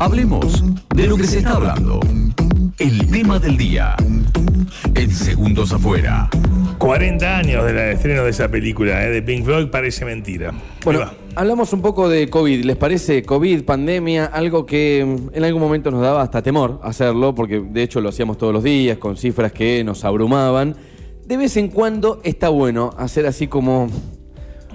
Hablemos de lo que se está hablando. El tema del día. En segundos afuera. 40 años del estreno de esa película, ¿eh? de Pink Floyd, parece mentira. Bueno, hablamos un poco de COVID. ¿Les parece COVID, pandemia, algo que mm, en algún momento nos daba hasta temor hacerlo, porque de hecho lo hacíamos todos los días con cifras que nos abrumaban? De vez en cuando está bueno hacer así como,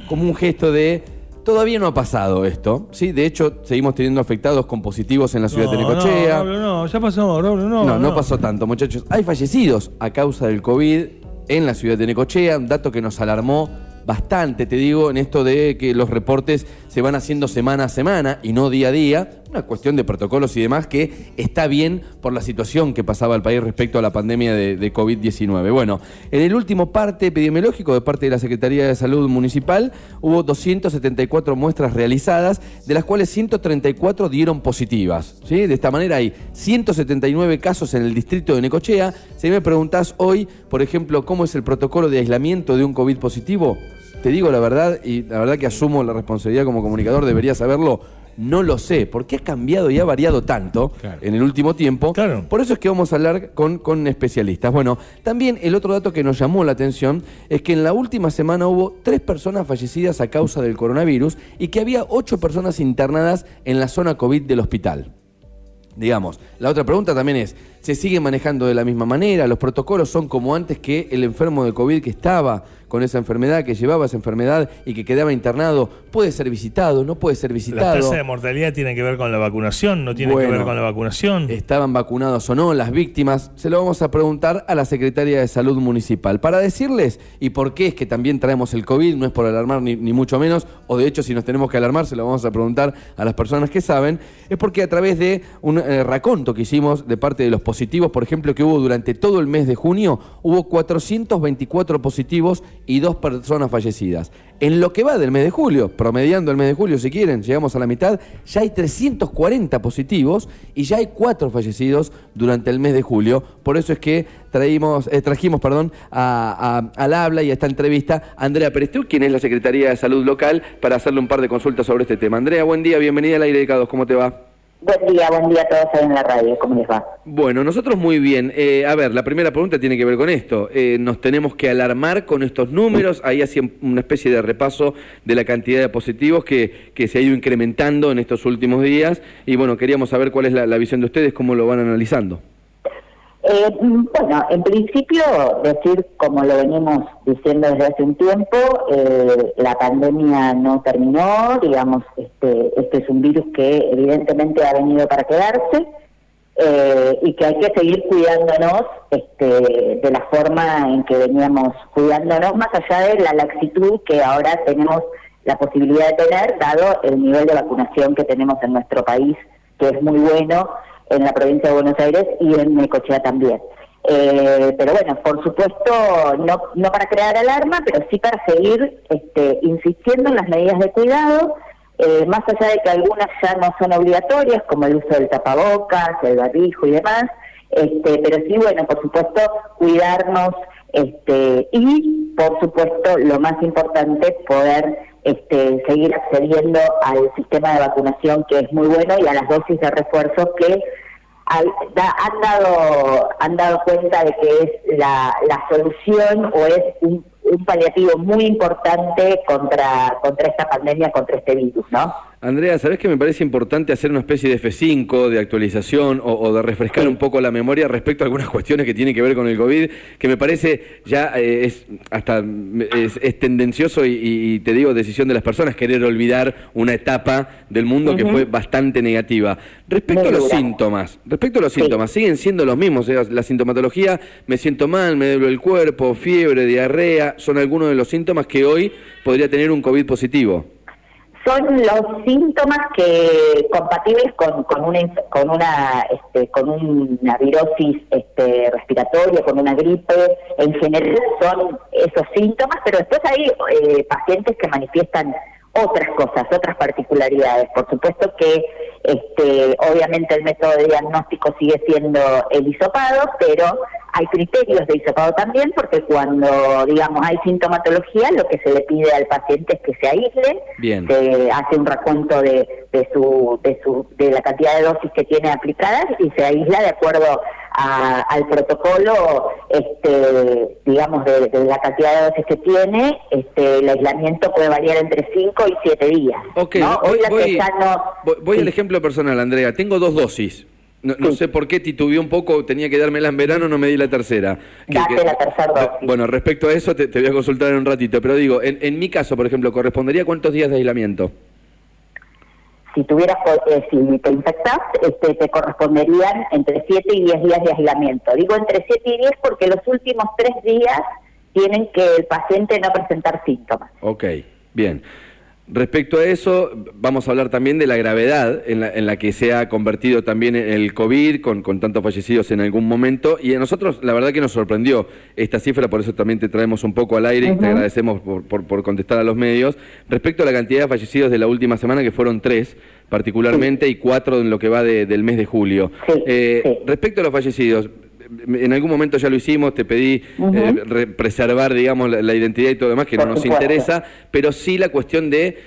como un gesto de todavía no ha pasado esto. ¿sí? De hecho, seguimos teniendo afectados con positivos en la ciudad de Necochea. No, no, no, ya pasó, no, no, No, no, pasó tanto, muchachos. Hay fallecidos a causa del COVID en la ciudad de Necochea, un dato que nos alarmó bastante, te digo, en esto de que los reportes se van haciendo semana a semana y no día a día, una cuestión de protocolos y demás que está bien por la situación que pasaba el país respecto a la pandemia de, de COVID-19. Bueno, en el último parte epidemiológico de parte de la Secretaría de Salud Municipal hubo 274 muestras realizadas, de las cuales 134 dieron positivas. ¿sí? De esta manera hay 179 casos en el distrito de Necochea. Si me preguntás hoy, por ejemplo, cómo es el protocolo de aislamiento de un COVID positivo, te digo la verdad, y la verdad que asumo la responsabilidad como comunicador, debería saberlo. No lo sé, porque ha cambiado y ha variado tanto Claro. en el último tiempo. Claro. Por eso es que vamos a hablar con, con especialistas. Bueno, también el otro dato que nos llamó la atención es que en la última semana hubo tres personas fallecidas a causa del coronavirus y que había ocho personas internadas en la zona COVID del hospital. Digamos, la otra pregunta también es, ¿se sigue manejando de la misma manera? ¿Los protocolos son como antes que el enfermo de COVID que estaba con esa enfermedad, que llevaba esa enfermedad y que quedaba internado, puede ser visitado, no puede ser La visitado? tasa de mortalidad tiene que ver con la vacunación, no tiene que ver con la vacunación. estaban vacunados o no las víctimas, se lo vamos a preguntar a la Secretaria de Salud Municipal para decirles y por qué es que también traemos el COVID, no es por alarmar ni, ni mucho menos, o de hecho si nos tenemos que alarmar se lo vamos a preguntar a las personas que saben, es porque a través de un eh, raconto que hicimos de parte de los positivos, por ejemplo, que hubo durante todo el mes de junio, hubo 424 positivos y dos personas fallecidas. En lo que va del mes de julio, promediando el mes de julio si quieren, llegamos a la mitad, ya hay 340 positivos y ya hay cuatro fallecidos durante el mes de julio. Por eso es que traímos, eh, trajimos perdón, al habla y a esta entrevista a Andrea Perestú, quien es la Secretaría de Salud Local, para hacerle un par de consultas sobre este tema. Andrea, buen día, bienvenida al aire de ¿cómo te va? Buen día, buen día a todos ahí en la radio. ¿Cómo les va? Bueno, nosotros muy bien. Eh, a ver, la primera pregunta tiene que ver con esto. Eh, ¿Nos tenemos que alarmar con estos números? Ahí hacía una especie de repaso de la cantidad de positivos que, que se ha ido incrementando en estos últimos días. Y bueno, queríamos saber cuál es la visión de ustedes, cómo lo van analizando. Eh, bueno, en principio, decir, como lo venimos diciendo desde hace un tiempo, eh, la pandemia no terminó, digamos, este, este es un virus que evidentemente ha venido para quedarse eh, y que hay que seguir cuidándonos este, de la forma en que veníamos cuidándonos, más allá de la laxitud que ahora tenemos la posibilidad de tener, dado el nivel de vacunación que tenemos en nuestro país, que es muy bueno en la provincia de Buenos Aires y en Necochea también. Eh, pero bueno, por supuesto, no, no para crear alarma, pero sí para seguir este, insistiendo en las medidas de cuidado, eh, más allá de que algunas ya no son obligatorias, como el uso del tapabocas, el barbijo y demás, este, pero sí, bueno, por supuesto, cuidarnos este, y, por supuesto, lo más importante, poder este, seguir accediendo al sistema de vacunación que es muy bueno y a las dosis de refuerzo que han dado han dado cuenta de que es la, la solución o es un, un paliativo muy importante contra contra esta pandemia, contra este virus, ¿no? Andrea, ¿sabés que me parece importante hacer una especie de F5, de actualización o, o de refrescar Sí. un poco la memoria respecto a algunas cuestiones que tienen que ver con el COVID, que me parece ya eh, es hasta es, es tendencioso y, y te digo decisión de las personas querer olvidar una etapa del mundo que fue bastante negativa. Respecto Muy a los síntomas, respecto a los Sí. síntomas, siguen siendo los mismos, o sea, la sintomatología, me siento mal, me duele el cuerpo, fiebre, diarrea, son algunos de los síntomas que hoy podría tener un COVID positivo. Son los síntomas que compatibles con, con una con una este, con una virosis este, respiratoria, con una gripe, en general son esos síntomas, pero después hay eh, pacientes que manifiestan otras cosas, otras particularidades. Por supuesto que este, obviamente el método de diagnóstico sigue siendo el hisopado, pero Hay criterios de hisopado también, porque cuando, digamos, hay sintomatología, lo que se le pide al paciente es que se aísle, Bien. se hace un recuento de, de su, de su, de la cantidad de dosis que tiene aplicadas y se aísla de acuerdo a- al protocolo, este, digamos, de, de la cantidad de dosis que tiene, este, el aislamiento puede variar entre 5 y 7 días. Ok, ¿no? voy, Hoy la voy- que ya no- voy- voy sí. al ejemplo personal, Andrea. Tengo dos dosis. No, no Sí. sé por qué titubeé un poco, tenía que dármela en verano, no me di la tercera. Date la tercera dosis. Bueno, respecto a eso te, te voy a consultar en un ratito, pero digo, en, en mi caso, por ejemplo, ¿correspondería cuántos días de aislamiento? Si tuvieras eh, si te infectas, este, te corresponderían entre 7 y 10 días de aislamiento. Digo entre 7 y 10 porque los últimos 3 días tienen que el paciente no presentar síntomas. Ok, bien. Respecto a eso, vamos a hablar también de la gravedad en la, en la que se ha convertido también el COVID, con, con tantos fallecidos en algún momento. Y a nosotros, la verdad que nos sorprendió esta cifra, por eso también te traemos un poco al aire y te agradecemos por, por- por contestar a los medios. Respecto a la cantidad de fallecidos de la última semana, que fueron tres particularmente, y cuatro en lo que va de- del mes de julio. Sí, Eh, sí. Respecto a los fallecidos, en algún momento ya lo hicimos, te pedí eh, re- preservar, digamos, la, la identidad y todo demás, que Por no nos supuesto. interesa, pero sí la cuestión de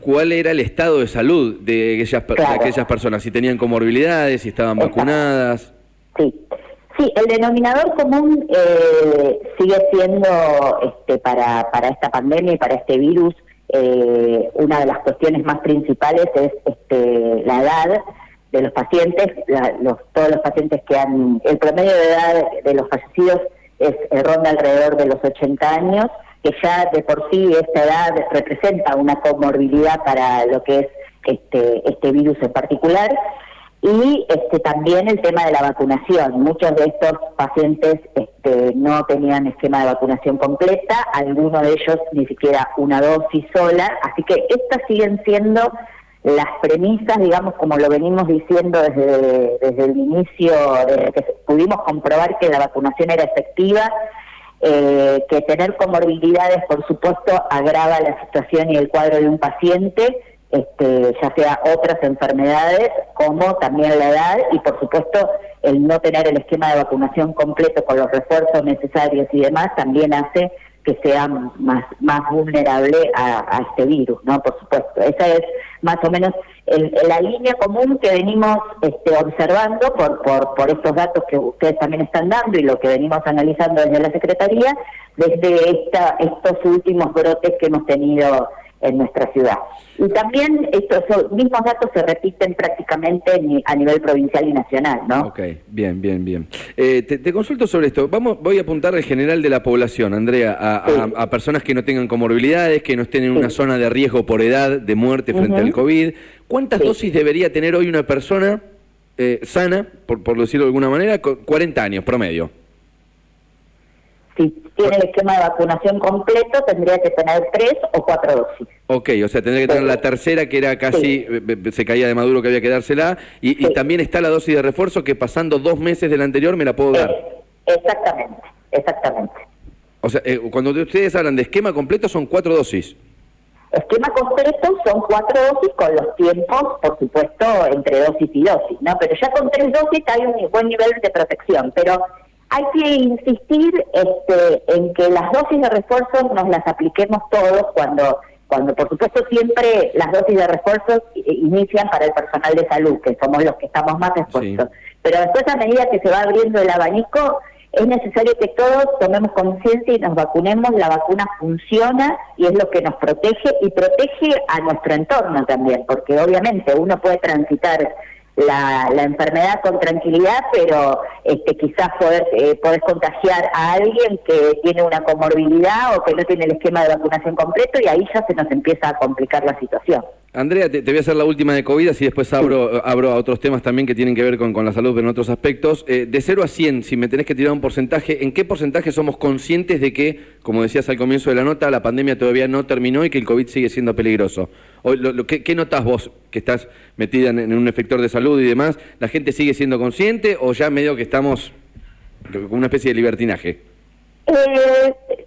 cuál era el estado de salud de aquellas, de personas, si tenían comorbilidades, si estaban Exacto. vacunadas. Sí, sí, el denominador común eh, sigue siendo este, para, para esta pandemia y para este virus, eh, una de las cuestiones más principales es este, la edad de los pacientes, la- los, todos los pacientes que han, el promedio de edad de los fallecidos es ronda alrededor de los 80 años, que ya de por sí esta edad representa una comorbilidad para lo que es este, este virus en particular y este también el tema de la vacunación. Muchos de estos pacientes este, no tenían esquema de vacunación completa, algunos de ellos ni siquiera una dosis sola, así que estas siguen siendo las premisas, digamos, como lo venimos diciendo desde, desde el inicio, desde que pudimos comprobar que la vacunación era efectiva, eh, que tener comorbilidades, por supuesto, agrava la situación y el cuadro de un paciente, este, ya sea otras enfermedades como también la edad y, por supuesto, el no tener el esquema de vacunación completo con los refuerzos necesarios y demás también hace que sea más, más vulnerable a, este virus, ¿no? Por supuesto. Esa es más o menos el- la línea común que venimos este, observando por, por, por estos datos que ustedes también están dando y lo que venimos analizando desde la Secretaría, desde esta, estos últimos brotes que hemos tenido en nuestra ciudad. Y también estos mismos datos se repiten prácticamente a nivel provincial y nacional, ¿no? Ok, bien, bien, bien. Eh, te, te consulto sobre esto. Vamos, voy a apuntar al general de la población, Andrea, a, a- Sí. a personas que no tengan comorbilidades, que no estén en Sí. una zona de riesgo por edad de muerte frente al COVID. ¿Cuántas Sí. dosis debería tener hoy una persona eh, sana, por, por decirlo de alguna manera, con 40 años promedio? Si tiene el esquema de vacunación completo, tendría que tener tres o cuatro dosis. Ok, o sea, tendría que tener la tercera, que era casi, Sí. eh, eh, se caía de Maduro que había que dársela, y, también está la dosis de refuerzo que pasando dos meses del anterior me la puedo dar. Eh, exactamente, exactamente. O sea, eh, cuando ustedes hablan de esquema completo son cuatro dosis. Esquema completo son cuatro dosis con los tiempos, por supuesto, entre dosis y dosis, ¿no? Pero ya con tres dosis hay un buen nivel de protección, pero hay que insistir este, en que las dosis de refuerzo nos las apliquemos todos cuando, cuando por supuesto siempre las dosis de refuerzo i- inician para el personal de salud, que somos los que estamos más expuestos. Pero después a medida que se va abriendo el abanico, es necesario que todos tomemos conciencia y nos vacunemos. La vacuna funciona y es lo que nos protege y protege a nuestro entorno también, porque obviamente uno puede transitar la, la enfermedad con tranquilidad, pero este, quizás poder, eh, podés contagiar a alguien que tiene una comorbilidad o que no tiene el esquema de vacunación completo y ahí ya se nos empieza a complicar la situación. Andrea, te, voy a hacer la última de COVID, así después abro, abro a otros temas también que tienen que ver con, con la salud, pero en otros aspectos. Eh, de 0 a 100, si me tenés que tirar un porcentaje, ¿en qué porcentaje somos conscientes de que, como decías al comienzo de la nota, la pandemia todavía no terminó y que el COVID sigue siendo peligroso? ¿qué, qué notás vos que estás metida en, en un efector de salud y demás? ¿La gente sigue siendo consciente o ya medio que estamos con una especie de libertinaje? Eh,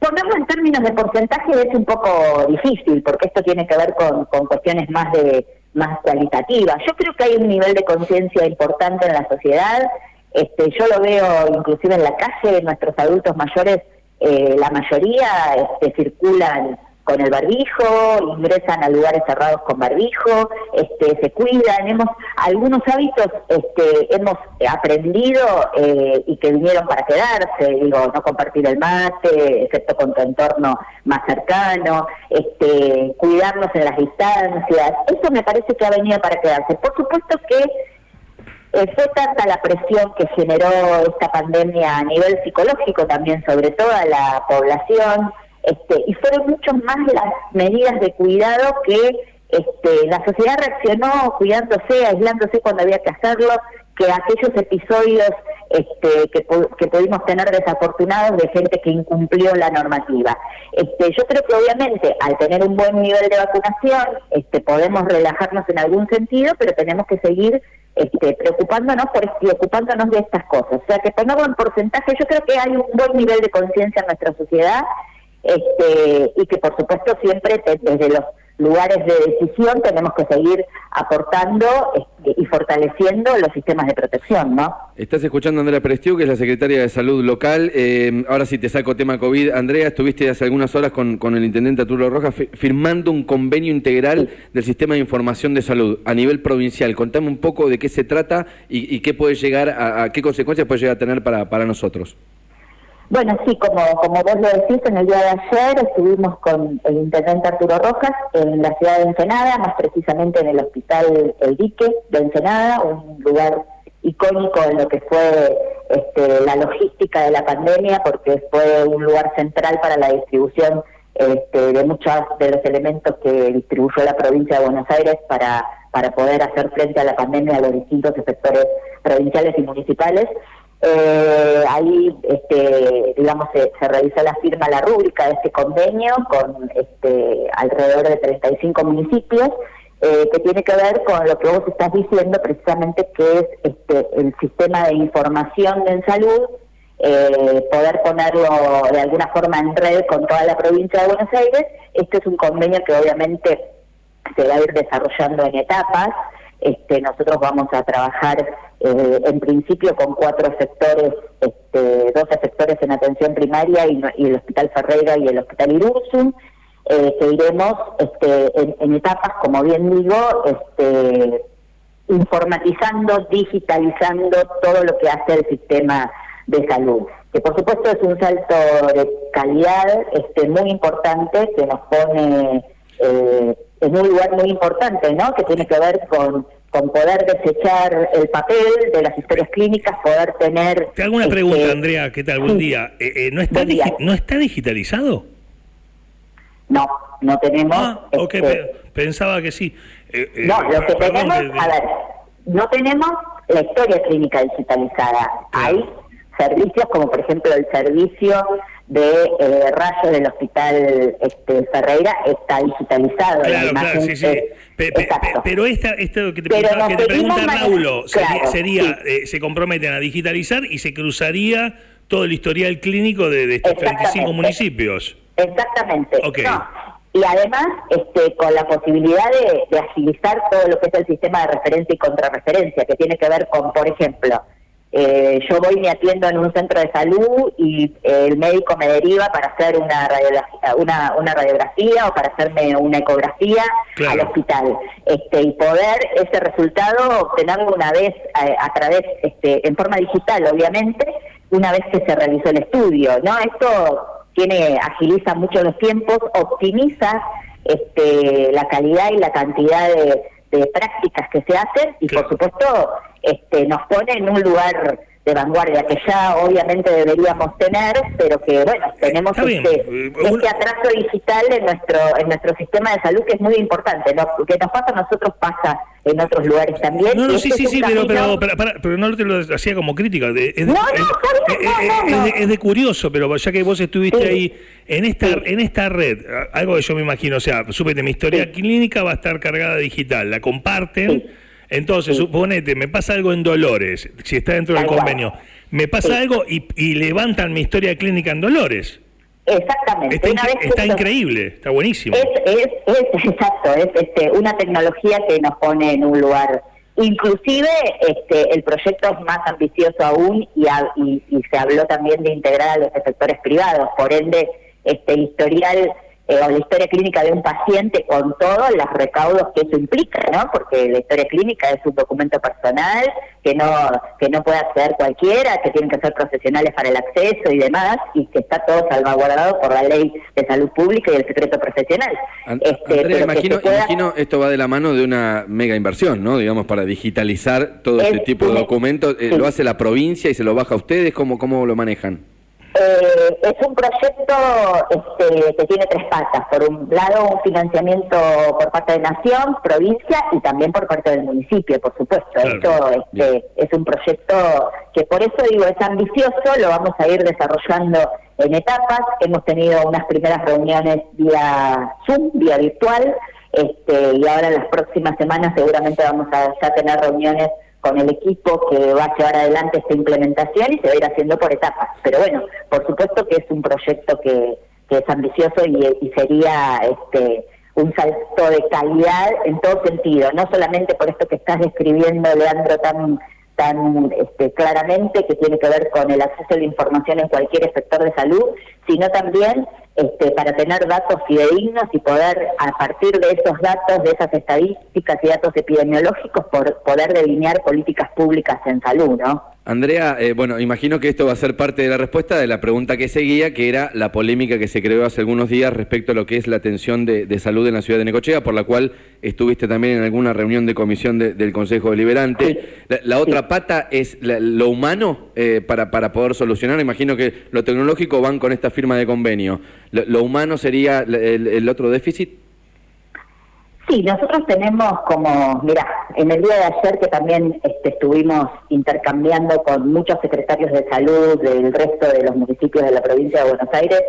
ponerlo en términos de porcentaje es un poco difícil, porque esto tiene que ver con, cuestiones más de más cualitativas. Yo creo que hay un nivel de conciencia importante en la sociedad. Este, yo lo veo inclusive en la calle, nuestros adultos mayores, eh, la mayoría este, circulan con el barbijo, ingresan a lugares cerrados con barbijo, este, se cuidan, hemos algunos hábitos este, hemos aprendido eh, y que vinieron para quedarse, digo, no compartir el mate, excepto con tu entorno más cercano, este, cuidarnos en las distancias, eso me parece que ha venido para quedarse. Por supuesto que eh, fue tanta la presión que generó esta pandemia a nivel psicológico también sobre toda la población, este, y fueron mucho más las medidas de cuidado que este, la sociedad reaccionó cuidándose, aislándose cuando había que hacerlo, que aquellos episodios este, que, que pudimos tener desafortunados de gente que incumplió la normativa. Este, yo creo que obviamente al tener un buen nivel de vacunación este, podemos relajarnos en algún sentido, pero tenemos que seguir este, preocupándonos por y ocupándonos de estas cosas. O sea, que ponerlo en porcentaje, yo creo que hay un buen nivel de conciencia en nuestra sociedad este, y que por supuesto siempre desde los lugares de decisión tenemos que seguir aportando este, y fortaleciendo los sistemas de protección, ¿no? Estás escuchando a Andrea Prestiu, que es la secretaria de Salud local. Eh, ahora sí te saco tema COVID. Andrea, estuviste hace algunas horas con, con el intendente Arturo Rojas firmando un convenio integral del sistema de información de salud a nivel provincial. Contame un poco de qué se trata y, qué puede llegar a, qué consecuencias puede llegar a tener para, para nosotros. Bueno, sí, como, como vos lo decís, en el día de ayer estuvimos con el intendente Arturo Rojas en la ciudad de Ensenada, más precisamente en el hospital El Dique de Ensenada, un lugar icónico en lo que fue este, la logística de la pandemia, porque fue un lugar central para la distribución este, de muchos de los elementos que distribuyó la provincia de Buenos Aires para, para poder hacer frente a la pandemia a los distintos sectores provinciales y municipales. Eh, ahí, este, digamos, se, realizó la firma, la rúbrica de este convenio con este, alrededor de 35 municipios, eh, que tiene que ver con lo que vos estás diciendo, precisamente, que es este, el sistema de información en salud, eh, poder ponerlo de alguna forma en red con toda la provincia de Buenos Aires. Este es un convenio que obviamente se va a ir desarrollando en etapas. Este, nosotros vamos a trabajar eh, en principio con cuatro sectores, este, 12 sectores en atención primaria y, el Hospital Ferreira y el Hospital Irursum, que iremos este, en, etapas, como bien digo, este, informatizando, digitalizando todo lo que hace el sistema de salud, que por supuesto es un salto de calidad este, muy importante que nos pone eh, en un lugar muy importante, ¿no? Que tiene que ver con con poder desechar el papel de las historias clínicas, poder tener... Te hago una este, pregunta, Andrea, ¿qué tal? Buen día. Eh, eh, ¿no, está ¿No está digitalizado? No, no tenemos... Ah, ok, este, pensaba que sí. Eh, no, lo que tenemos, a ver, no tenemos la historia clínica digitalizada. Hay servicios como por ejemplo el servicio de eh, rayo del hospital este, Ferreira está digitalizado. Claro, claro, sí, sí. pero esta, esto que te, pregunta, Raulo sería, eh, se comprometen a digitalizar y se cruzaría todo el historial clínico de, estos 35 municipios. Exactamente. Y además, este, con la posibilidad de, de agilizar todo lo que es el sistema de referencia y contrarreferencia, que tiene que ver con, por ejemplo, eh, yo voy y me atiendo en un centro de salud y el médico me deriva para hacer una radiografía, una, una radiografía o para hacerme una ecografía al hospital. Este, y poder ese resultado obtenerlo una vez eh, a, través, este, en forma digital, obviamente, una vez que se realizó el estudio. ¿no? Esto tiene, agiliza mucho los tiempos, optimiza este, la calidad y la cantidad de de prácticas que se hacen y por supuesto este, nos pone en un lugar de vanguardia que ya obviamente deberíamos tener, pero que bueno, tenemos este, eh, este, atraso digital en nuestro en nuestro sistema de salud que es muy importante, ¿no? que nos pasa a nosotros pasa en otros lugares también. No, no, sí, sí, sí, pero, pero, pero, no te lo hacía como crítica. es, de, no, no, es, de, curioso, pero ya que vos estuviste ahí en esta en esta red, algo que yo me imagino, o sea, súbete mi historia clínica va a estar cargada digital, la comparten entonces, suponete, me pasa algo en Dolores, si está dentro del convenio, me pasa algo y, levantan mi historia clínica en Dolores. Exactamente. Está, increíble, está buenísimo. Es, es, exacto, es este, una tecnología que nos pone en un lugar Inclusive este, el proyecto es más ambicioso aún y, y, se habló también de integrar a los sectores privados, por ende este historial eh, o la historia clínica de un paciente con todos los recaudos que eso implica, ¿no? Porque la historia clínica es un documento personal que no que no puede acceder cualquiera, que tienen que ser profesionales para el acceso y demás, y que está todo salvaguardado por la ley de salud pública y el secreto profesional. este, imagino, esto va de la mano de una mega inversión, ¿no? Digamos, para digitalizar todo este tipo de documentos. Eh, ¿Lo hace la provincia y se lo baja a ustedes? ¿Cómo, cómo lo manejan? Eh, es un proyecto este, que tiene tres patas. Por un lado, un financiamiento por parte de Nación, provincia y también por parte del municipio, por supuesto. Esto este, es un proyecto que por eso digo es ambicioso, lo vamos a ir desarrollando en etapas. Hemos tenido unas primeras reuniones vía Zoom, vía virtual, este, y ahora en las próximas semanas seguramente vamos a ya tener reuniones con el equipo que va a llevar adelante esta implementación y se va a ir haciendo por etapas. Pero bueno, por supuesto que es un proyecto que, es ambicioso y, sería este un salto de calidad en todo sentido, no solamente por esto que estás describiendo, Leandro, tan tan este, claramente que tiene que ver con el acceso a la información en cualquier sector de salud, sino también este, para tener datos fidedignos y poder, a partir de esos datos, de esas estadísticas y datos epidemiológicos, por, poder delinear políticas públicas en salud, ¿no? Andrea, eh, bueno, imagino que esto va a ser parte de la respuesta de la pregunta que seguía, que era la polémica que se creó hace algunos días respecto a lo que es la atención de, salud en la ciudad de Necochea, por la cual estuviste también en alguna reunión de comisión del Consejo Deliberante. La, otra pata es lo humano eh, para, para poder solucionar. Imagino que lo tecnológico van con esta firma de convenio. ¿Lo, humano sería el, otro déficit? Sí, nosotros tenemos como, mira, en el día de ayer que también este, estuvimos intercambiando con muchos secretarios de salud del resto de los municipios de la provincia de Buenos Aires,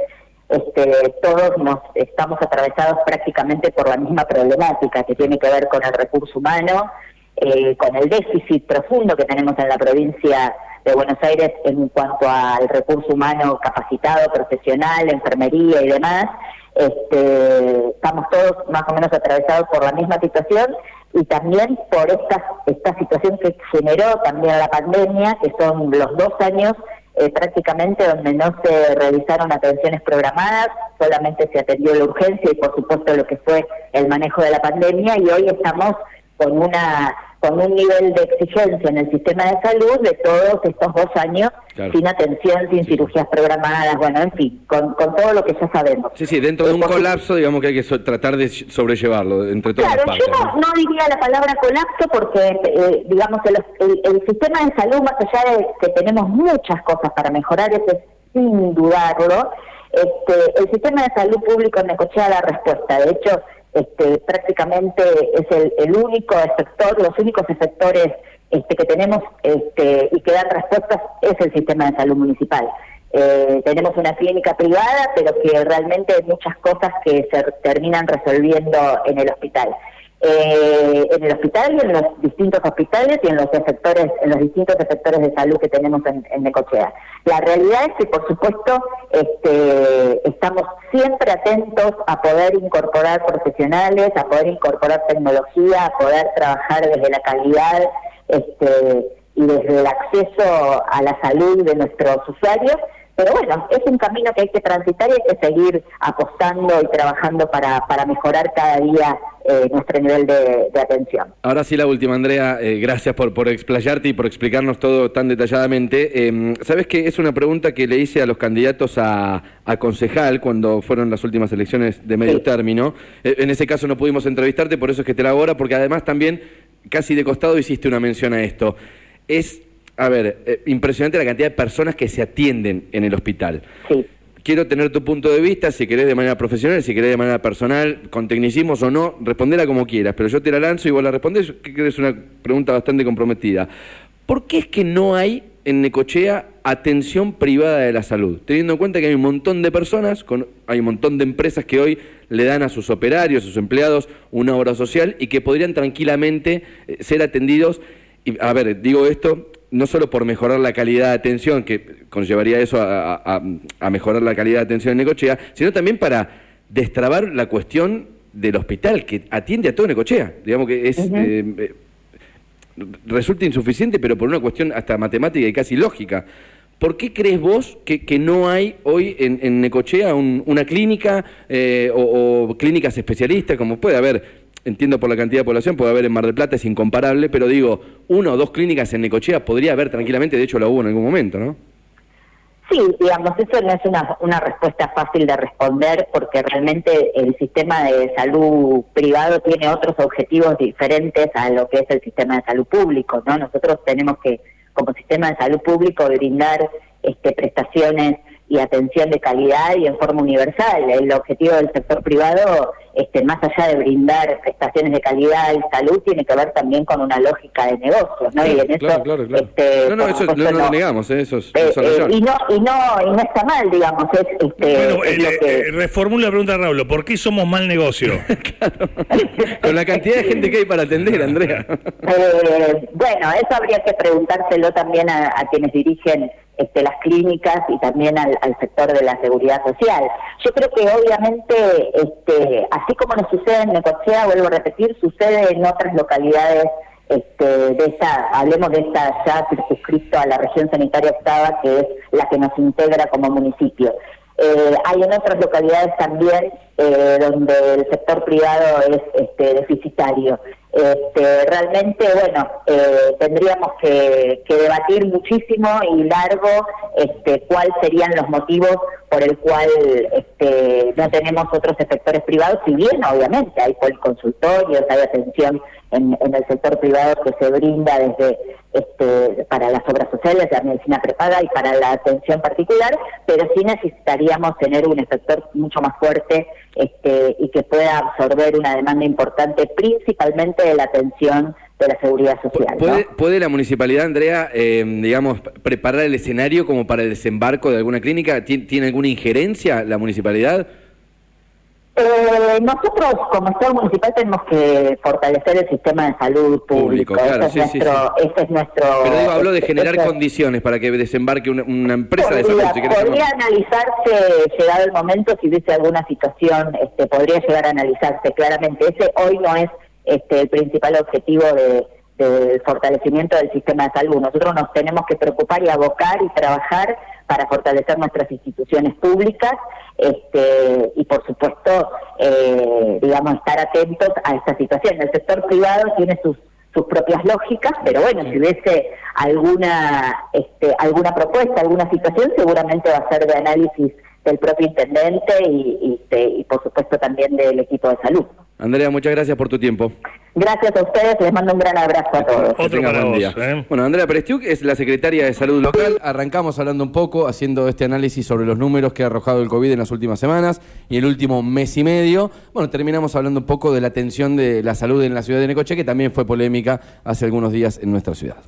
este, todos nos estamos atravesados prácticamente por la misma problemática que tiene que ver con el recurso humano, eh, con el déficit profundo que tenemos en la provincia de Buenos Aires en cuanto al recurso humano capacitado, profesional, enfermería y demás. Este, estamos todos más o menos atravesados por la misma situación y también por esta, esta situación que generó también la pandemia, que son los dos años eh, prácticamente donde no se realizaron atenciones programadas, solamente se atendió la urgencia y por supuesto lo que fue el manejo de la pandemia y hoy estamos con una con un nivel de exigencia en el sistema de salud de todos estos dos años sin atención, sin cirugías programadas, bueno, en fin, con, todo lo que ya sabemos. Sí, sí, dentro de un colapso, digamos que hay que tratar de sobrellevarlo entre todas claro, yo no, diría la palabra colapso porque, eh, digamos, el, el, sistema de salud, más allá de que tenemos muchas cosas para mejorar, eso es sin dudarlo, este, el sistema de salud público en Necochea da respuesta. De hecho, este, prácticamente es el, el único sector, los únicos sectores este, que tenemos este, y que dan respuestas es el sistema de salud municipal. Eh, tenemos una clínica privada, pero que realmente hay muchas cosas que se terminan resolviendo en el hospital eh, en el hospital y en los distintos hospitales y en los sectores, en los distintos sectores de salud que tenemos en, en Necochea. La realidad es que, por supuesto, este, estamos siempre atentos a poder incorporar profesionales, a poder incorporar tecnología, a poder trabajar desde la calidad este, y desde el acceso a la salud de nuestros usuarios pero bueno, es un camino que hay que transitar y hay que seguir apostando y trabajando para, para mejorar cada día eh, nuestro nivel de, atención. Ahora sí, la última, Andrea, eh, gracias por, por explayarte y por explicarnos todo tan detalladamente. Eh, Sabes que es una pregunta que le hice a los candidatos a, concejal cuando fueron las últimas elecciones de medio término. Eh, en ese caso no pudimos entrevistarte, por eso es que te la hago ahora, porque además también casi de costado hiciste una mención a esto. Es a ver, eh, impresionante la cantidad de personas que se atienden en el hospital. Sí. Quiero tener tu punto de vista, si querés de manera profesional, si querés de manera personal, con tecnicismos o no, respondela como quieras, pero yo te la lanzo y vos la respondés, que es una pregunta bastante comprometida. ¿Por qué es que no hay en Necochea atención privada de la salud? Teniendo en cuenta que hay un montón de personas, hay un montón de empresas que hoy le dan a sus operarios, a sus empleados, una obra social y que podrían tranquilamente eh, ser atendidos. A ver, digo esto no solo por mejorar la calidad de atención, que conllevaría eso a, mejorar la calidad de atención en Necochea, sino también para destrabar la cuestión del hospital, que atiende a todo Necochea. Digamos que es... Eh, resulta insuficiente, pero por una cuestión hasta matemática y casi lógica. ¿Por qué crees vos que, que no hay hoy en, en Necochea una clínica eh, o, clínicas especialistas, como puede haber, entiendo por la cantidad de población, puede haber en Mar del Plata, es incomparable, pero digo, una o dos clínicas en Necochea podría haber tranquilamente, de hecho la hubo en algún momento, ¿no? Sí, digamos, eso no es una, una respuesta fácil de responder porque realmente el sistema de salud privado tiene otros objetivos diferentes a lo que es el sistema de salud público, ¿no? Nosotros tenemos que como sistema de salud público brindar este, prestaciones y atención de calidad y en forma universal. El objetivo del sector privado, este, más allá de brindar prestaciones de calidad y salud, tiene que ver también con una lógica de negocios, ¿no? y en eso, Este, no, no, eso no, lo negamos, ¿eh? eso es, eh, eh, y, no, y, no, y no está mal, digamos. Es, este, bueno, eh, reformula la pregunta, Raúl, ¿por qué somos mal negocio? Con la cantidad de gente que hay para atender, Andrea. bueno, eso habría que preguntárselo también a, a quienes dirigen este, las clínicas y también al, sector de la seguridad social. Yo creo que obviamente, este, así como nos sucede en Necochea, vuelvo a repetir, sucede en otras localidades este, de esta, hablemos de esta ya circunscrito a la región sanitaria octava, que es la que nos integra como municipio. Eh, hay en otras localidades también eh, donde el sector privado es este, deficitario. Este, realmente, bueno, eh, tendríamos que, debatir muchísimo y largo este, cuáles serían los motivos por el cual este, no tenemos otros sectores privados, si bien obviamente hay consultorios, hay atención en, el sector privado que se brinda desde este, para las obras sociales, la medicina prepaga y para la atención particular, pero sí necesitaríamos tener un sector mucho más fuerte este, y que pueda absorber una demanda importante, principalmente de la atención de la seguridad social. ¿Puede, la municipalidad, Andrea, eh, digamos, preparar el escenario como para el desembarco de alguna clínica? ¿Tiene, alguna injerencia la municipalidad? Eh, nosotros, como Estado municipal, tenemos que fortalecer el sistema de salud público. claro, sí, sí, es nuestro. Pero digo, hablo de generar condiciones para que desembarque una, empresa de salud. podría analizarse, llegado el momento, si hubiese alguna situación, este, podría llegar a analizarse claramente. Ese hoy no es este, el principal objetivo de, del fortalecimiento del sistema de salud. Nosotros nos tenemos que preocupar y abocar y trabajar para fortalecer nuestras instituciones públicas este, y, por supuesto, eh, digamos, estar atentos a esta situación. El sector privado tiene sus sus propias lógicas, pero bueno, si hubiese alguna este, alguna propuesta, alguna situación, seguramente va a ser de análisis del propio intendente y, y por supuesto también del equipo de salud. Andrea, muchas gracias por tu tiempo. Gracias a ustedes, les mando un gran abrazo a todos. Otro para buen día. ¿eh? Bueno, Andrea Perestiuk es la secretaria de Salud Local. Arrancamos hablando un poco, haciendo este análisis sobre los números que ha arrojado el COVID en las últimas semanas y el último mes y medio. Bueno, terminamos hablando un poco de la atención de la salud en la ciudad de Necoche, que también fue polémica hace algunos días en nuestra ciudad.